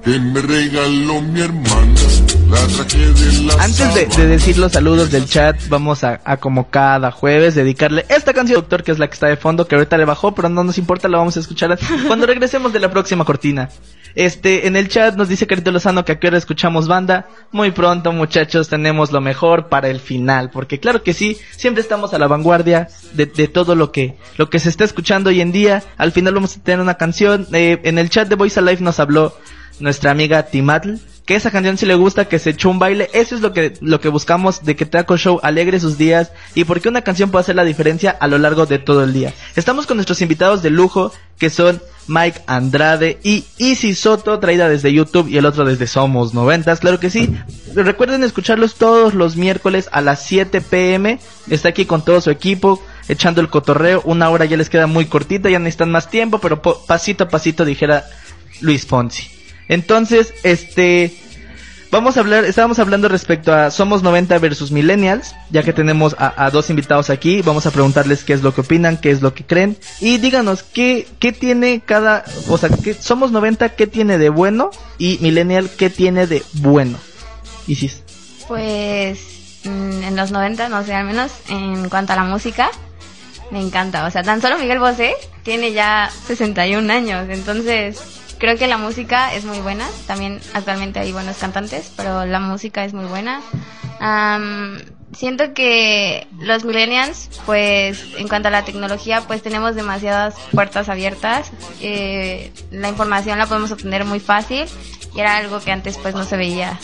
S3: que me regaló mi hermana, la traje de la
S2: Antes de, decir los saludos del chat, vamos a, a como cada jueves dedicarle esta canción, doctor, que es la que está de fondo, que ahorita le bajó, pero no nos importa, la vamos a escuchar *laughs* cuando regresemos de la próxima cortina. Este, en el chat nos dice Carito Lozano que a qué hora escuchamos banda. Muy pronto, muchachos, tenemos lo mejor para el final, porque claro que sí, siempre estamos a la vanguardia de, de todo lo que, lo que se está escuchando hoy en día. Al final vamos a tener una canción. Eh, en el chat de Voice Alive nos habló nuestra amiga Timatl, que esa canción sí le gusta, que se echó un baile. Eso es lo que, lo que buscamos de que Taco Show alegre sus días y porque una canción puede hacer la diferencia a lo largo de todo el día. Estamos con nuestros invitados de lujo, que son Mike Andrade y Easy Soto, traída desde YouTube y el otro desde Somos Noventas. Claro que sí. Recuerden escucharlos todos los miércoles a las 7 pm. Está aquí con todo su equipo echando el cotorreo. Una hora ya les queda muy cortita, ya necesitan más tiempo, pero pasito a pasito dijera Luis Fonsi. Entonces, este, vamos a hablar, estábamos hablando respecto a Somos 90 versus Millennials, ya que tenemos a, dos invitados aquí, vamos a preguntarles qué es lo que opinan, qué es lo que creen, y díganos qué, qué tiene cada, o sea, qué, Somos 90, qué tiene de bueno, y Millennial, qué tiene de bueno. Isis.
S5: Pues mm, en los 90, no sé, al menos en cuanto a la música, me encanta. O sea, tan solo Miguel Bosé tiene ya 61 años, entonces creo que la música es muy buena. También actualmente hay buenos cantantes, pero la música es muy buena. Am, siento que los millennials, pues en cuanto a la tecnología, pues tenemos demasiadas puertas abiertas. Eh, la información la podemos obtener muy fácil y era algo que antes pues no se veía.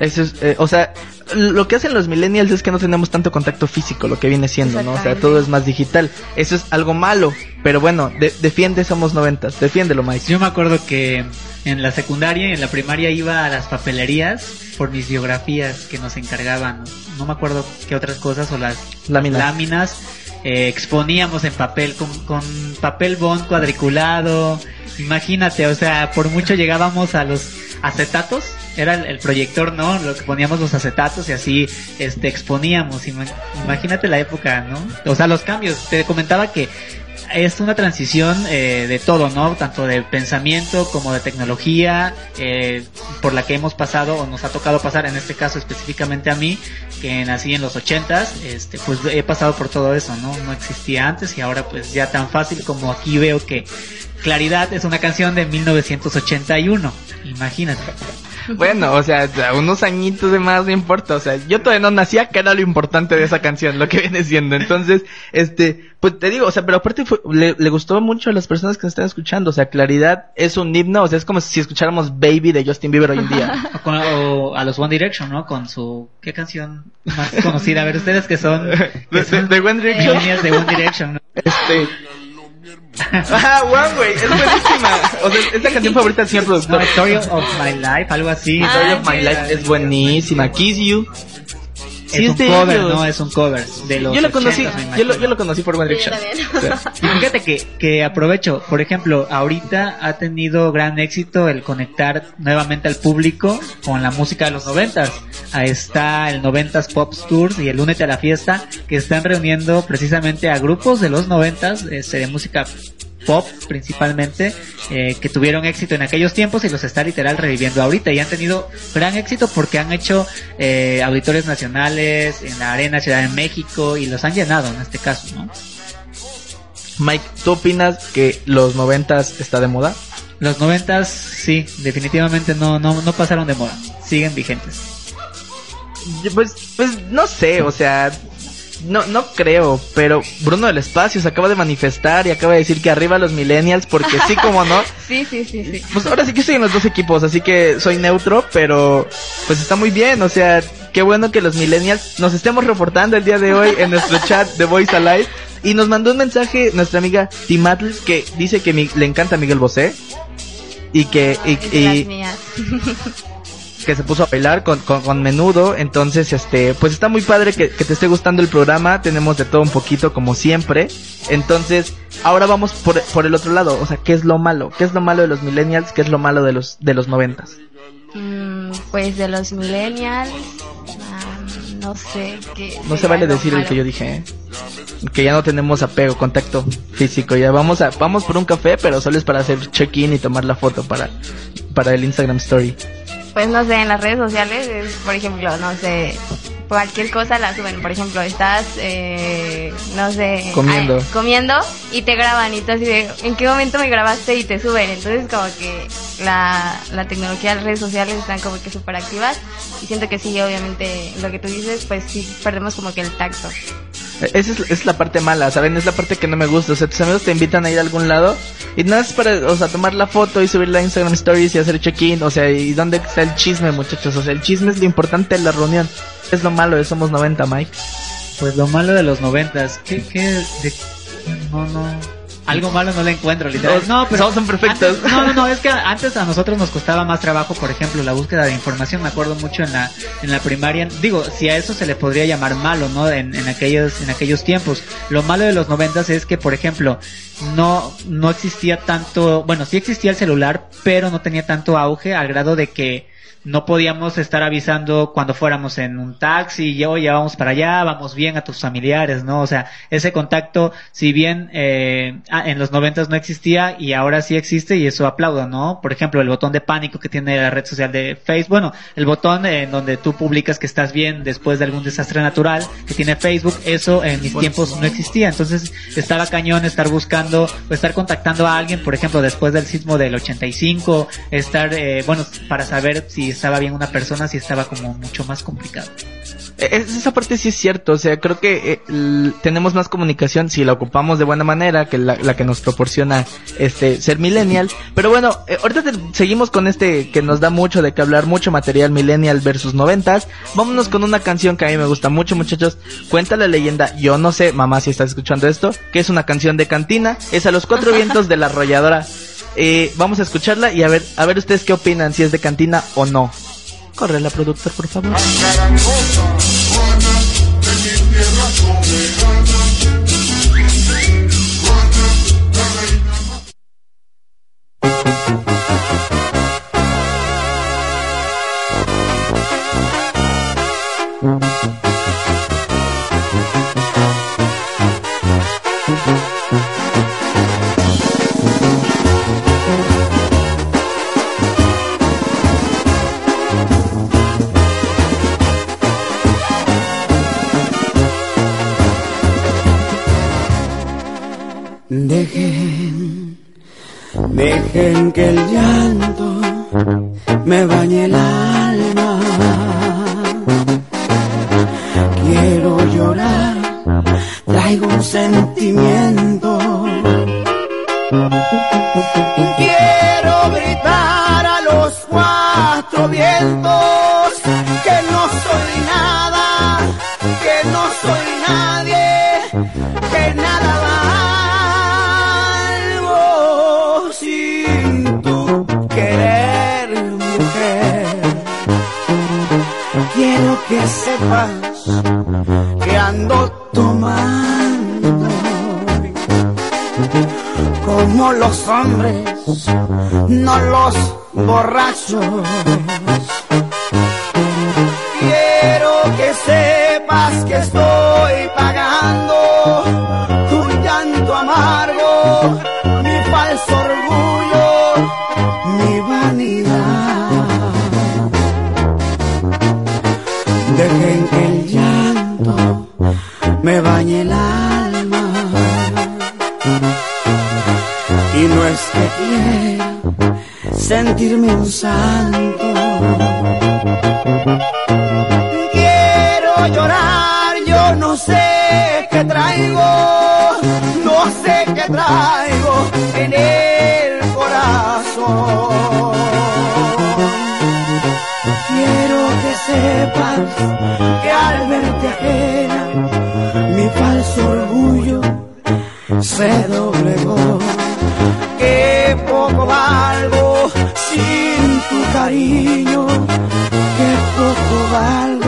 S2: Eso es, eh, o sea, lo que hacen los millennials es que no tenemos tanto contacto físico, lo que viene siendo, ¿no? O sea, todo es más digital. Eso es algo malo, pero bueno, de- defiende Somos Noventas, defiéndelo, Mike.
S6: Yo me acuerdo que en la secundaria y en la primaria iba a las papelerías por mis biografías que nos encargaban. No me acuerdo qué otras cosas o las
S2: Láminas.
S6: láminas eh, exponíamos en papel con, con papel bond cuadriculado. Imagínate, o sea, por mucho llegábamos a los acetatos, era el, proyector, ¿no? Lo que poníamos los acetatos y así este exponíamos. Ima- Imagínate la época, ¿no? O sea, los cambios. Te comentaba que es una transición eh, de todo, ¿no? Tanto de pensamiento como de tecnología, eh, por la que hemos pasado o nos ha tocado pasar, en este caso específicamente a mí, que nací en los ochentas, este, pues he pasado por todo eso, ¿no? No existía antes y ahora pues ya tan fácil como aquí veo que Claridad es una canción de 1981, imagínate. *laughs*
S2: Bueno, o sea, unos añitos de más no importa, o sea, yo todavía no nacía, que era lo importante de esa canción, lo que viene siendo. Entonces, este, pues te digo, o sea, pero aparte fue- le, le gustó mucho a las personas que nos están escuchando, o sea, Claridad es un himno, o sea, es como si escucháramos Baby de Justin Bieber hoy en día. *laughs*
S6: O, con- o a los One Direction, ¿no? Con su, ¿qué canción más conocida? A ver, ustedes que son,
S2: De,
S6: que *laughs*
S2: de-
S6: son
S2: de One Direction.
S6: de One Direction, ¿no?
S2: Este. Ah, One Way, es buenísima. O sea, es la canción favorita del señor
S6: No,
S2: productor.
S6: Story of My Life, algo así.
S2: Story
S5: Ah,
S2: of My. Life es buenísima. Kiss You. Sí,
S6: es un cover,
S2: ellos.
S6: ¿no? Es un cover de los
S2: Yo lo conocí,
S6: 80s, me
S2: yo lo, yo lo conocí por One Direction. Sí. *laughs*
S6: Y fíjate que, que aprovecho, por ejemplo, ahorita ha tenido gran éxito el conectar nuevamente al público con la música de los noventas. Ahí está el noventas Pop Tours y el Únete a la Fiesta, que están reuniendo precisamente a grupos de los noventas, este, de música pop principalmente, eh, que tuvieron éxito en aquellos tiempos y los está literal reviviendo ahorita y han tenido gran éxito porque han hecho eh, auditorios nacionales en la Arena Ciudad de México y los han llenado en este caso, ¿no?
S2: Mike, ¿tú opinas que los noventas está de moda?
S6: Los noventas, sí, definitivamente no, no, no pasaron de moda, siguen vigentes.
S2: Pues, pues no sé, o sea, no, no creo, pero Bruno del Espacio se acaba de manifestar y acaba de decir que arriba los millennials, porque sí como no. *laughs*
S5: Sí, sí, sí, sí.
S2: Pues ahora sí que estoy en los dos equipos, así que soy neutro, pero pues está muy bien, o sea, qué bueno que los millennials nos estemos reportando el día de hoy en nuestro *laughs* chat de Voice Alive. Y nos mandó un mensaje nuestra amiga Timatl que dice que mi- le encanta Miguel Bosé y que, y- y-. *laughs* que se puso a bailar con, con, con menudo. Entonces, este, pues está muy padre que, que te esté gustando el programa. Tenemos de todo un poquito, como siempre. Entonces, ahora vamos por, por el otro lado. O sea, ¿qué es lo malo? ¿Qué es lo malo de los millennials? ¿Qué es lo malo de los, de los noventas?
S5: Mm, pues de los millennials, ah, no sé qué.
S2: No se vale decir el
S5: malo.
S2: que yo dije, ¿eh? Que ya no tenemos apego, contacto físico. Ya vamos a, vamos por un café, pero solo es para hacer check-in y tomar la foto para, para el Instagram Story.
S5: Pues no sé, en las redes sociales, es, por ejemplo, no sé, cualquier cosa la suben. Por ejemplo, estás, eh, no sé,
S2: Comiendo.
S5: comiendo y te graban y tú así de, ¿en qué momento me grabaste? Y te suben. Entonces como que la, la tecnología, las redes sociales están como que súper activas y siento que sí, obviamente, lo que tú dices, pues sí, perdemos como que el tacto.
S2: Esa es, la parte mala, ¿saben? Es la parte que no me gusta. O sea, tus amigos te invitan a ir a algún lado y nada es para, o sea, tomar la foto y subirla a Instagram Stories y hacer check-in. O sea, ¿y dónde está el chisme, muchachos? O sea, el chisme es lo importante de la reunión. Es lo malo de Somos 90, Mike.
S6: Pues lo malo de los noventas, ¿qué, qué, de- no, no, algo malo no le encuentro, literal. No, pero
S2: Todos son perfectos.
S6: antes- no, no, no, es que antes a nosotros nos costaba más trabajo, por ejemplo, la búsqueda de información. Me acuerdo mucho en la, en la primaria. Digo, si a eso se le podría llamar malo, ¿no? En, en aquellos, en aquellos tiempos. Lo malo de los noventas es que, por ejemplo, no, no existía tanto, bueno, sí existía el celular, pero no tenía tanto auge al grado de que no podíamos estar avisando cuando fuéramos en un taxi, y oye, vamos para allá, vamos bien a tus familiares, ¿no? O sea, ese contacto, si bien eh, en los noventas no existía y ahora sí existe y eso aplaudo, ¿no? Por ejemplo, el botón de pánico que tiene la red social de Facebook, bueno, el botón en donde tú publicas que estás bien después de algún desastre natural que tiene Facebook, eso en mis tiempos no existía, entonces estaba cañón estar buscando o estar contactando a alguien, por ejemplo, después del sismo del 85, estar, eh, bueno, para saber si estaba bien una persona, si estaba como mucho más complicado.
S2: Es- esa parte sí es cierto, o sea, creo que eh, tenemos más comunicación si la ocupamos de buena manera que la, la que nos proporciona este ser millennial. Pero bueno, eh, ahorita te- seguimos con este que nos da mucho de que hablar, mucho material millennial versus noventas. Vámonos con una canción que a mí me gusta mucho, muchachos. Cuenta la leyenda, yo no sé, mamá, si estás escuchando esto, que es una canción de cantina, es a los cuatro *laughs* vientos de la arrolladora. Eh, vamos a escucharla y a ver, a ver ustedes qué opinan, si es de cantina o no. Corre la productor, por favor.
S11: Dejen que el llanto me bañe el alma. Y no es que sentirme un santo. Quiero llorar, yo no sé qué traigo, no sé qué traigo en el corazón. Quiero que sepas cariño, que poco valgo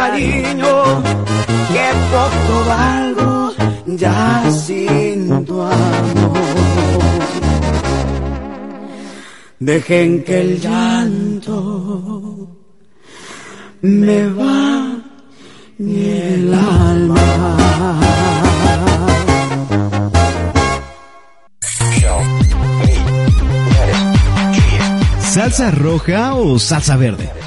S11: cariño, qué poco valgo ya sin tu amor. Dejen que el llanto me va ni el alma.
S1: ¿Salsa roja o salsa verde?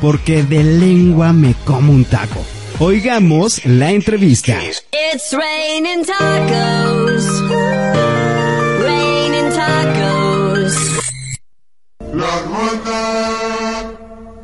S1: Porque de lengua me como un taco. Oigamos la entrevista.
S4: It's raining tacos. Raining tacos.
S3: La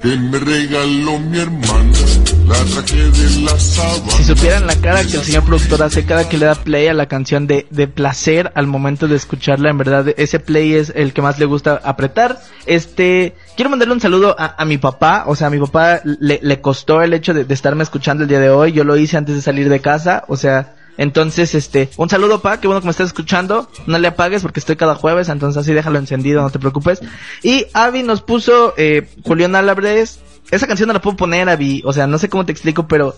S3: que me regaló mi hermana, la traje de la sabana.
S2: Si supieran la cara que el señor productor hace cada que le da play a la canción de, de placer al momento de escucharla, en verdad ese play es el que más le gusta apretar. Este, quiero mandarle un saludo a, a mi papá, o sea, a mi papá le, le costó el hecho de, de estarme escuchando el día de hoy, yo lo hice antes de salir de casa, o sea, entonces, este, un saludo, pa, qué bueno que me estás escuchando. No le apagues porque estoy cada jueves, entonces así déjalo encendido, no te preocupes. Y Avi nos puso, eh, Julián Álvarez. Esa canción no la puedo poner, Avi. O sea, no sé cómo te explico, pero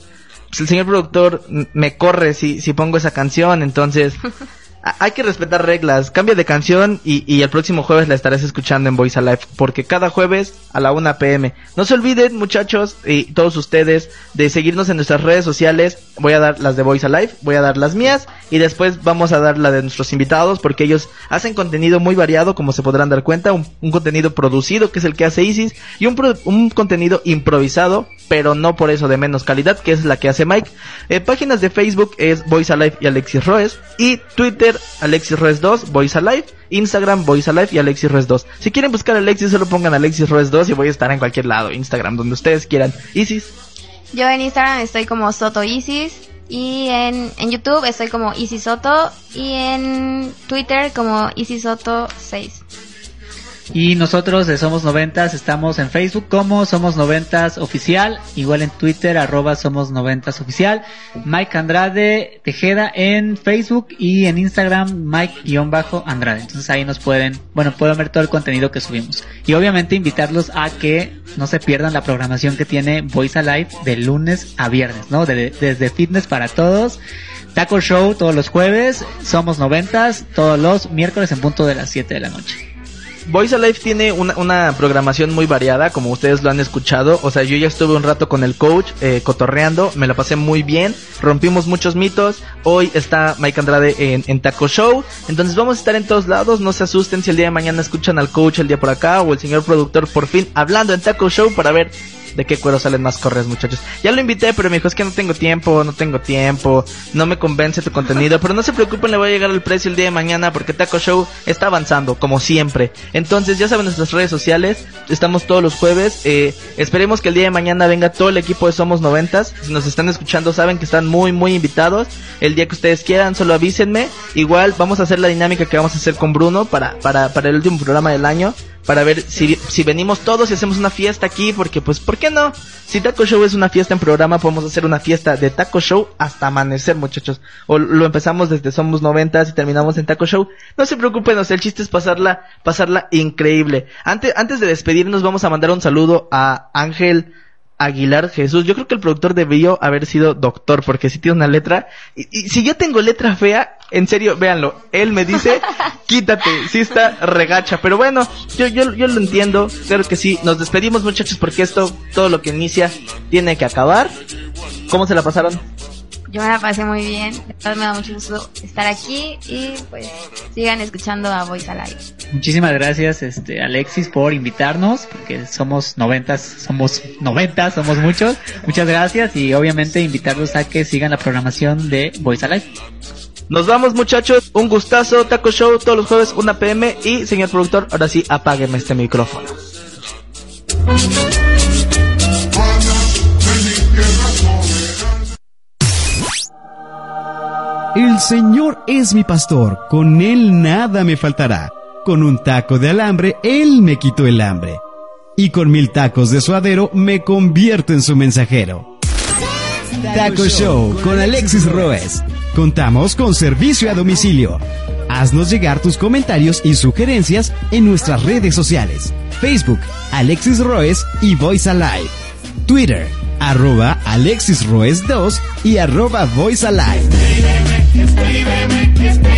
S2: pues, el señor productor me corre si, si pongo esa canción, entonces *laughs* hay que respetar reglas. Cambia de canción y, y el próximo jueves la estarás escuchando en Voice Alive, porque cada jueves a la 1 pm. No se olviden, muchachos, y todos ustedes, de seguirnos en nuestras redes sociales. Voy a dar las de Voice Alive, voy a dar las mías, y después vamos a dar la de nuestros invitados, porque ellos hacen contenido muy variado, como se podrán dar cuenta, un, un contenido producido, que es el que hace Isis, y un, pro- un contenido improvisado, pero no por eso de menos calidad, que es la que hace Mike. Eh, páginas de Facebook es Voice Alive y Alexis Roes, y Twitter Alexis Roes 2, Voice Alive, Instagram Voice Alive y Alexis Roes 2. Si quieren buscar a Alexis, solo pongan Alexis Roes 2 y voy a estar en cualquier lado, Instagram, donde ustedes quieran. Isis.
S5: Yo en Instagram estoy como Soto Isis y en, en YouTube estoy como Isis Soto y en Twitter como Isis Soto 6.
S6: Y nosotros de Somos Noventas estamos en Facebook como Somos Noventas Oficial, igual en Twitter arroba Somos Noventas Oficial, Mike Andrade Tejeda en Facebook y en Instagram Mike-Andrade. Entonces ahí nos pueden, bueno, pueden ver todo el contenido que subimos. Y obviamente invitarlos a que no se pierdan la programación que tiene Voice Alive de lunes a viernes, ¿no? De- desde fitness para todos. Taco Show todos los jueves, somos noventas, todos los miércoles en punto de las 7 de la noche.
S2: Voice Alive tiene una, una programación muy variada, como ustedes lo han escuchado. O sea, yo ya estuve un rato con el coach, eh, cotorreando, me la pasé muy bien, rompimos muchos mitos. Hoy está Mike Andrade en, en Taco Show. Entonces vamos a estar en todos lados, no se asusten si el día de mañana escuchan al coach el día por acá o el señor productor por fin hablando en Taco Show para ver de qué cuero salen más correos, muchachos. Ya lo invité, pero me dijo, es que no tengo tiempo, no tengo tiempo, no me convence tu contenido, pero no se preocupen, le voy a llegar el precio el día de mañana porque Taco Show está avanzando, como siempre. Entonces, ya saben nuestras redes sociales, estamos todos los jueves, eh, esperemos que el día de mañana venga todo el equipo de Somos Noventas, si nos están escuchando saben que están muy, muy invitados, el día que ustedes quieran, solo avísenme, igual vamos a hacer la dinámica que vamos a hacer con Bruno para, para, para el último programa del año, para ver si, si venimos todos y hacemos una fiesta aquí, porque pues, ¿por qué no? Si Taco Show es una fiesta en programa, podemos hacer una fiesta de Taco Show hasta amanecer, muchachos. O lo empezamos desde Somos Noventas y terminamos en Taco Show. No se preocupen, o sea, el chiste es pasarla, pasarla increíble. Antes, antes de despedirnos, vamos a mandar un saludo a Ángel Aguilar Jesús. Yo creo que el productor debió haber sido doctor, porque sí tiene una letra. Y, y si yo tengo letra fea, en serio, véanlo. Él me dice, *laughs* quítate, sí está regacha. Pero bueno, yo, yo, yo lo entiendo. Claro que sí. Nos despedimos, muchachos, porque esto, todo lo que inicia, tiene que acabar. ¿Cómo se la pasaron?
S5: Yo me la pasé muy bien, de verdad me da mucho gusto estar aquí y pues sigan escuchando a Voice Alive.
S6: Muchísimas gracias, este, Alexis, por invitarnos, porque somos noventas, somos noventas, somos muchos. Muchas gracias y obviamente invitarlos a que sigan la programación de Voice Alive.
S2: Nos vamos, muchachos. Un gustazo. Taco Show todos los jueves, 1 pm. Y, señor productor, ahora sí, apágueme este micrófono.
S1: El Señor es mi pastor, con Él nada me faltará. Con un taco de alambre, Él me quitó el hambre. Y con mil tacos de suadero, me convierto en su mensajero. Taco Show con Alexis Roes. Contamos con servicio a domicilio. Haznos llegar tus comentarios y sugerencias en nuestras redes sociales. Facebook, Alexis Roes y Voice Alive. Twitter, arroba Alexis Roes 2 y arroba Voice Alive. Escríbeme, escríbeme.